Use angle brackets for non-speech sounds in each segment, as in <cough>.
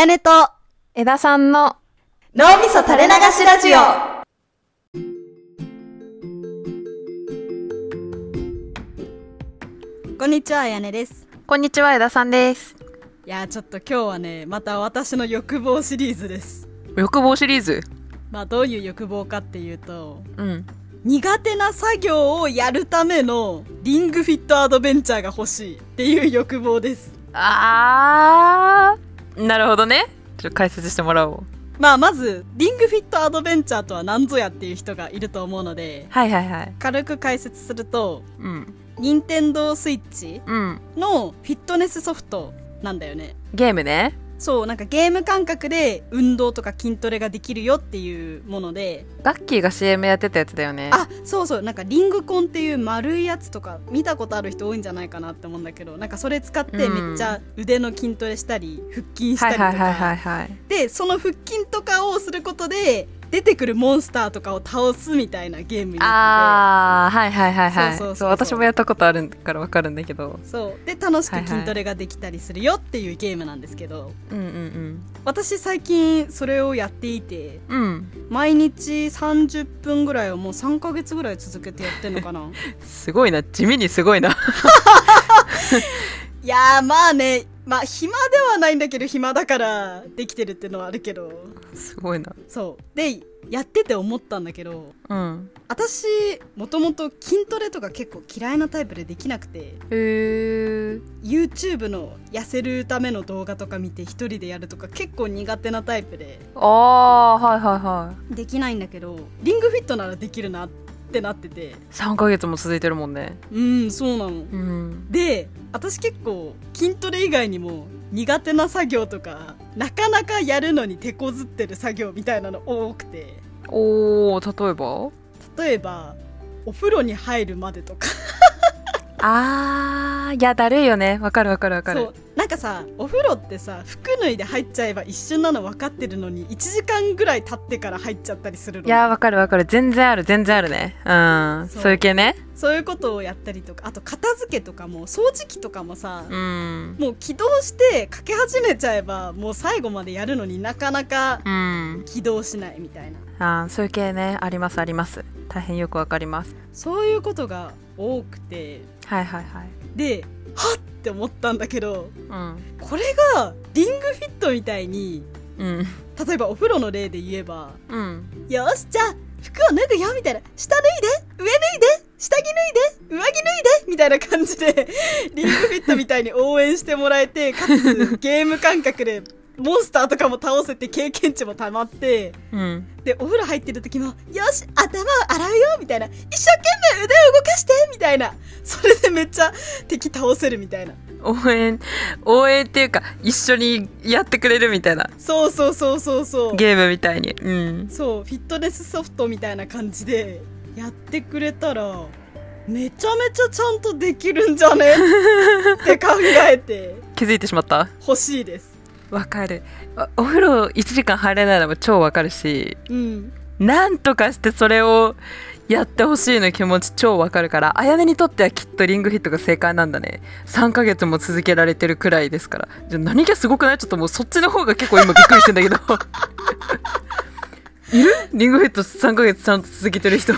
やねと枝さんの脳みそ垂れ流しラジオこんにちは、あやねです。こんにちは枝さんですいやーちょっと今日はね、また私の欲望シリーズです。欲望シリーズ？まあどういう欲望かっていうと、うん苦手な作業をやるためのリングフィットアドベンチャーが欲しいっていう欲望です。あーなるほどね。ちょっと解説してもらおう。まあまず、リングフィットアドベンチャーとは何ぞやっていう人がいると思うので、はいはいはい。軽く解説すると、うん。任天堂スイッチうん。のフィットネスソフトなんだよね。ゲームねそう、なんかゲーム感覚で運動とか筋トレができるよっていうもので、ガッキーが CM やってたやつだよね。あ、そうそう、なんかリングコンっていう丸いやつとか見たことある人多いんじゃないかなって思うんだけど、なんかそれ使ってめっちゃ腕の筋トレしたり、腹筋したりとか、はい。で、その腹筋とかをすることで、出てくるモンスターとかを倒すみたいなゲームになあーはいはいはいはい。そうそう私もやったことあるからわかるんだけど。ってて、そう。で、楽しく筋トレができたりするよっていうゲームなんですけど、うんうん私最近それをやっていて、うん。うん毎日30分ぐらいをもう3ヶ月ぐらい続けてやってんのかな。<laughs> すごいな。地味にすごいな <laughs> いやーまあねまあ暇ではないんだけど暇だからできてるってのはあるけど。すごいな。そう。でやってて思ったんだけどうん。私もともと筋トレとか結構嫌いなタイプでできなくてへえ YouTube の痩せるための動画とか見て一人でやるとか結構苦手なタイプで。ああはいはいはい。できないんだけどリングフィットならできるなってなってて。3ヶ月も続いてるもんね。うんそうなの。うん。で私結構筋トレ以外にも苦手な作業とかなかなかやるのに手こずってる作業みたいなの多くて。おー例えば？例えばお風呂に入るまでとかあーいやだるいよね。わかるわかるわかる。そう。なんかさお風呂ってさ服脱いで入っちゃえば一瞬なの分かってるのに1時間ぐらい経ってから入っちゃったりするの。いやわかるわかる。全然ある全然あるね。うん。そういう系ね。そういうことをやったりとかあと片付けとかも掃除機とかもさ、うん。もう起動してかけ始めちゃえばもう最後までやるのになかなかうん。起動しないみたいな。あーそういう系ね。ありますあります。大変よくわかります。そういうことが多くてはいはいはい。ではっって思ったんだけどうん。これがリングフィットみたいにうん。例えばお風呂の例で言えばうん。よしじゃあ服を脱ぐよみたいな下脱いで上脱いで下着脱いで上着脱いでみたいな感じで <laughs> リングフィットみたいに応援してもらえてかつゲーム感覚でモンスターとかも倒せて経験値もたまってうん。でお風呂入ってる時も「よし頭を洗うよ」みたいな「一生懸命腕を動かして」みたいなそれでめっちゃ敵倒せるみたいな。応援応援っていうか一緒にやってくれるみたいな。そうそうそうそうそう。ゲームみたいに。うん。そうフィットネスソフトみたいな感じでやってくれたらめちゃめちゃちゃんとできるんじゃね？<laughs> って考えて。気づいてしまった？欲しいです。わかる。あお風呂1時間入れないのも超わかるし。うん。なんとかしてそれをやってほしいの気持ち超わかるからあやねにとってはきっとリングフィットが正解なんだね。3ヶ月も続けられてるくらいですから。じゃあ何がすごくない？ちょっともうそっちの方が結構今びっくりしてんだけど。<laughs> いる？リングフィット3ヶ月ちゃんと続けてる人。<laughs> い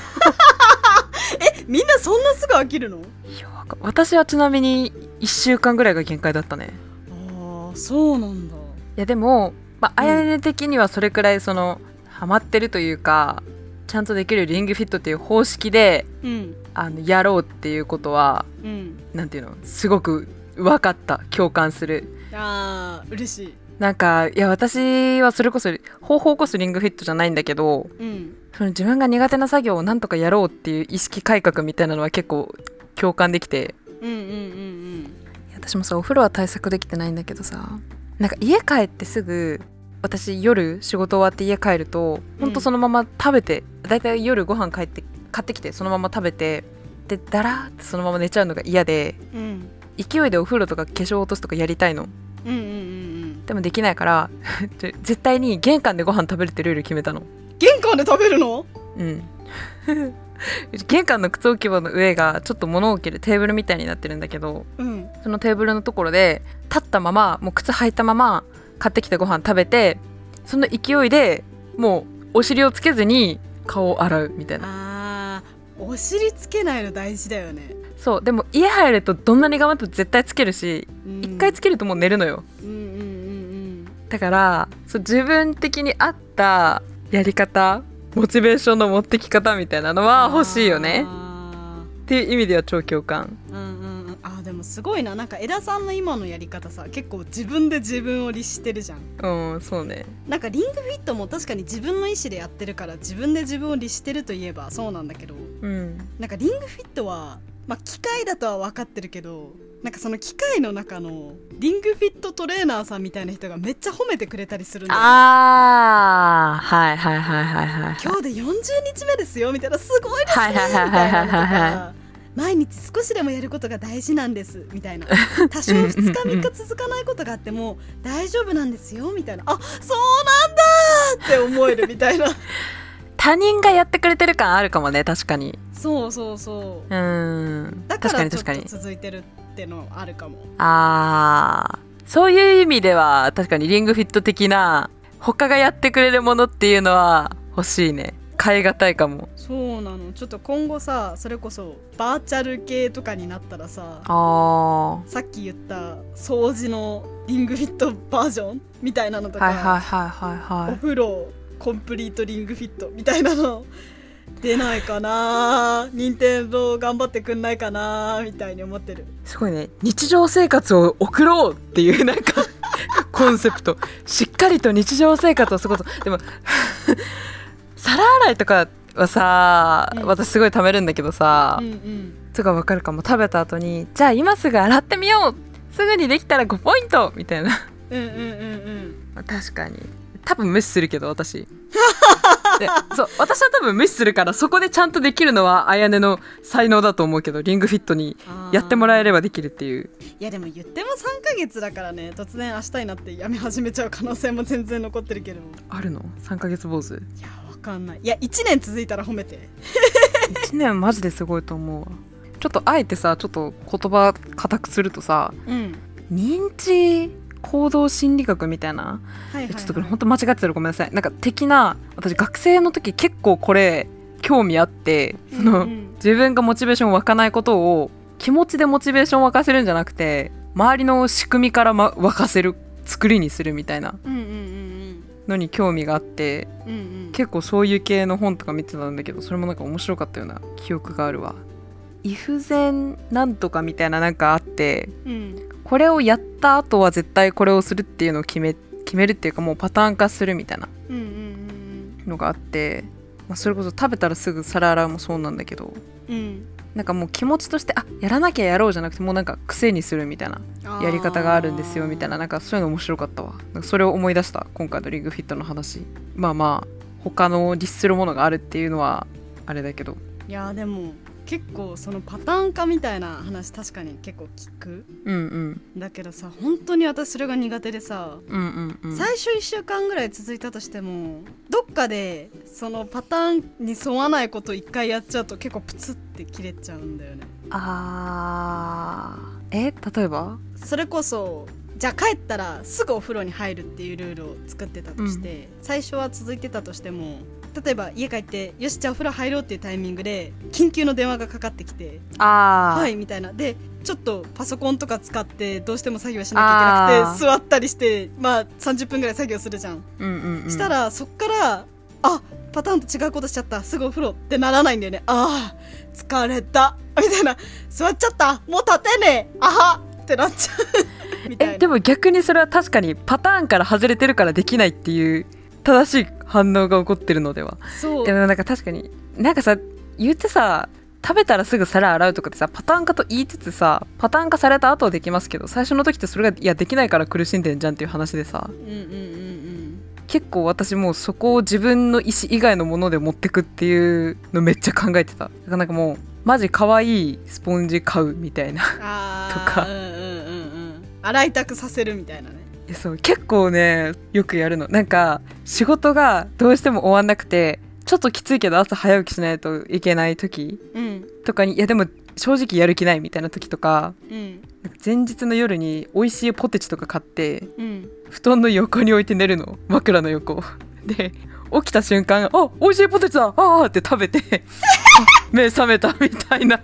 みんなそんなすぐ飽きるの？やわか私はちなみに1週間ぐらいが限界だったね。ああそうなんだ。いやでも、まあ、やね的にはそれくらいそのハマってるというかちゃんとできるリングフィットっていう方式でうん。あのやろうっていうことはうん。なんていうの？すごく分かった共感する。あー嬉しい。なんかいや私はそれこそ方法こそリングフィットじゃないんだけどうん。その自分が苦手な作業をなんとかやろうっていう意識改革みたいなのは結構共感できてうんうんうんいや私もさお風呂は対策できてないんだけどさなんか家帰ってすぐ私夜仕事終わって家帰るとほん。とそのまま食べて、だいたい夜ご飯帰って買ってきてそのまま食べてでだらーってそのまま寝ちゃうのが嫌でうん。うん勢いでお風呂とか化粧落とすとかやりたいの。うんうんうんうんでもできないから <laughs> 絶対に玄関でご飯食べるってルール決めたの。玄関で食べるの？うん。<laughs> 玄関の靴置き場の上がちょっと物置けるテーブルみたいになってるんだけどうん。そのテーブルのところで立ったままもう靴履いたまま買ってきたご飯食べてその勢いでもうお尻をつけずに顔を洗うみたいな。あーお尻つけないの大事だよね。そうでも家入るとどんなに頑張っても絶対つけるしうん。一回つけるともう寝るのよ。うんうんうんだからそう自分的に合ったやり方モチベーションの持ってき方みたいなのうんは欲しいよね。あっていう意味では超共感。ーうんうんもすごいな。なんか枝さんの今のやり方さ結構自分で自分を律してるじゃん。うんそうね。なんかリングフィットも確かに自分の意思でやってるから自分で自分を律してるといえばそうなんだけど。うん。なんかリングフィットは、まあ、機械だとは分かってるけどなんかその機械の中のリングフィットトレーナーさんみたいな人がめっちゃ褒めてくれたりするんだよ。ねあーはいはいはいはいはい今日で40日目ですよみたいなすごいですねはいみはいはいたいなのとはいはいはか毎日少しでもやることが大事なんですみたいな。<laughs> 多少2日3日続かないことがあっても大丈夫なんですよみたいな。あそうなんだ! <laughs> って思えるみたいな。他人がやってくれてる感あるかもね確かに。そうそうそう。うん。だか確からに。ちょっ確かにと続いてるってのあるかも。あー。そういう意味では確かにリングフィット的な他がやってくれるものっていうのは欲しいね変え難いかも。そうなの。ちょっと今後さそれこそバーチャル系とかになったらさあさっき言った掃除のリングフィットバージョン？みたいなのとか、ーはいはいはいはいはい。お風呂コンプリートリングフィット？みたいなの出ないかな。任天堂頑張ってくんないかな？みたいに思ってる。すごいね。日常生活を送ろうっていうなんかコンセプト。しっかりと日常生活を過ごす。でも皿洗いとかはさ、うん。私すごい貯めるんだけどさ、うんうん。とかわかるかも。食べた後にじゃあ今すぐ洗ってみよう。すぐにできたら5ポイントみたいな。うんうんうんうん。確かに。多分無視するけど私。でそう私は多分無視するからそこでちゃんとできるのはあやねの才能だと思うけどリングフィットにやってもらえるればできるっていう。いやでも言っても3ヶ月だからね突然明日になってやめ始めちゃう可能性も全然残ってるけど。あるの？3ヶ月坊主？いやわかんない。いや1年続いたら褒めて。1年マジですごいと思うわ。ちょっとあえてさちょっと言葉固くするとさうん。認知行動心理学みたいなはいはい、はい、ちょっとこれ本当間違ってたらごめんなさい。なんか的な私学生の時結構これ興味あってその、うんうん。自分がモチベーション湧かないことを気持ちでモチベーション湧かせるんじゃなくて周りの仕組みから、ま、沸かせる作りにするみたいな。のに興味があってうんうん。うん結構そういう系の本とか見てたんだけどそれもなんか面白かったような記憶があるわ。イフゼンなんとかみたいななんかあってうんこれをやった後は絶対これをするっていうのを決め決めるっていうかもうパターン化するみたいなのがあって、まあ、それこそ食べたらすぐ皿洗うもそうなんだけどうん。うんなんかもう気持ちとしてあやらなきゃやろうじゃなくてもうなんか癖にするみたいなやり方があるんですよみたいななんかそういうの面白かったわ。なんかそれを思い出した今回のリングフィットの話。まあまあ他の律するものがあるっていうのはあれだけど。いやでも結構そのパターン化みたいな話確かに結構聞く。うんうん。だけどさ本当に私それが苦手でさ、うんうんうん。最初1週間ぐらい続いたとしてもどっかでそのパターンに沿わないこと1回やっちゃうと結構プツって切れちゃうんだよね。あー。え？例えば？それこそじゃあ帰ったらすぐお風呂に入るっていうルールを作ってたとして、最初は続いてたとしても例えば家帰ってよしじゃあお風呂入ろうっていうタイミングで緊急の電話がかかってきてあー、はいみたいな。でちょっとパソコンとか使ってどうしても作業しなきゃいけなくて座ったりしてまあ30分ぐらい作業するじゃん、うんうんうん。したらそっからあパターンと違うことしちゃった。すぐお風呂ってならないんだよね。あー疲れた。みたいな。座っちゃった。もう立てねえ。あはってなっちゃう。<laughs> みたいな。えでも逆にそれは確かにパターンから外れてるからできないっていう正しい反応が起こってるのでは。そう。でもなんか確かになんかさ言ってさ食べたらすぐ皿洗うとかってさパターン化と言いつつさパターン化された後はできますけど最初の時ってそれがいやできないから苦しんでんじゃんっていう話でさ。うんうんうんうん結構私もうそこを自分の意思以外のもので持ってくっていうのめっちゃ考えてた。だからなんかもうマジ可愛いスポンジ買うみたいな。とか。うんうんうんうん。洗いたくさせるみたいなねいやそう結構ねよくやるの。なんか仕事がどうしても終わんなくてちょっときついけど朝早起きしないといけない時うん。とかにいやでも正直やる気ないみたいな時とかうん。前日の夜に美味しいポテチとか買ってうん。布団の横に置いて寝るの。枕の横。<laughs> で起きた瞬間「あ美味しいポテチだ。ああ!」って食べて <laughs> あ目覚めたみたいな。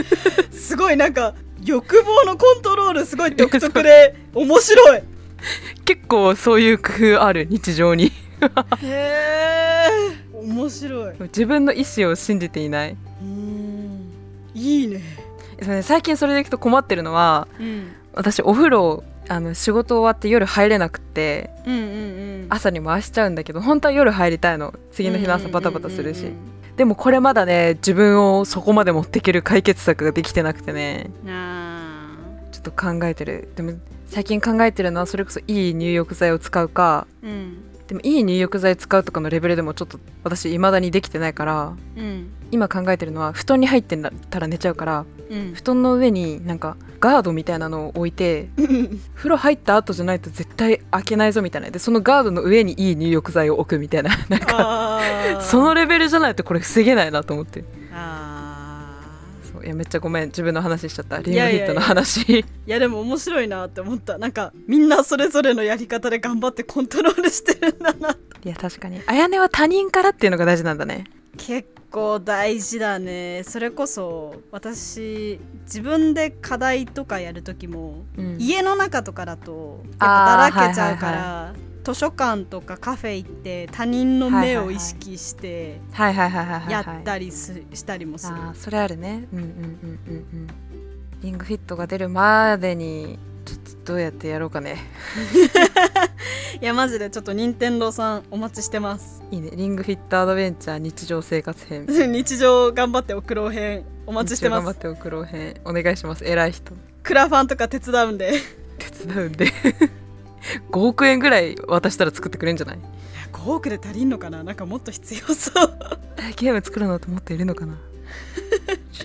<laughs> すごいなんか欲望のコントロールすごい独特で面白い <laughs> 結構そういう工夫ある日常に。へえ面白い。自分の意思を信じていない。うーん。いいね。最近それでいくと困ってるのはうん。私お風呂あの仕事終わって夜入れなくってうんうんうん。朝に回しちゃうんだけど本当は夜入りたいの。次の日の朝バタバタするし。うんうんでもこれまだね自分をそこまで持っていける解決策ができてなくてね。うんうんあっと考えてる。でも最近考えてるのはそれこそいい入浴剤を使うか。ーうん。でもいい入浴剤使うとかのレベルでもちょっと私未だにできてないからうん。今考えてるのは布団に入ってんだったら寝ちゃうからうん。布団の上になんかガードみたいなのを置いてうん <laughs> 風呂入った後じゃないと絶対開けないぞみたいな。でそのガードの上にいい入浴剤を置くみたいな。なんかそのレベルじゃないとこれ防げないなと思って。あいやめっちゃごめん。自分の話しちゃった。リングいやいや。いやヒットの話。ーいやでも面白いなって思った。なんかみんなそれぞれのやり方で頑張ってコントロールしてるんだな。いや確かに。あやねは他人からっていうのが大事なんだね。結構大事だね。それこそ私自分で課題とかやる時もうん。家の中とかだとやっぱだらけちゃうから、はい図書館とかカフェ行って他人の目を意識してはいはいはいはいはいやはい。ったりすしたりもする、あーそれあるね。うんうんうんうんうん。リングフィットが出るまでにちょっとどうやってやろうかね。<laughs> いやマジでちょっと任天堂さんお待ちしてます。いいね。リングフィットアドベンチャー日常生活編。<laughs> 日常頑張って送ろう編お待ちしてます。頑張って送ろう編。お願いします。偉い人。クラファンとか手伝うんで。手伝うんで <laughs> 5億円ぐらい渡したら作ってくれんじゃない？5億で足りんのかな？なんかもっと必要そう。えゲーム作るのと思っているのかな？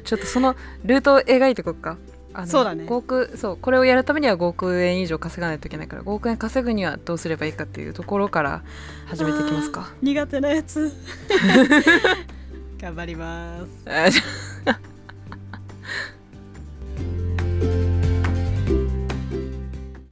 ちょっとそのルートを描いていこうか。あのそうだね。5億そうこれをやるためには5億円以上稼がないといけないから5億円稼ぐにはどうすればいいかっていうところから始めていきますか。苦手なやつ。<laughs> 頑張ります <laughs>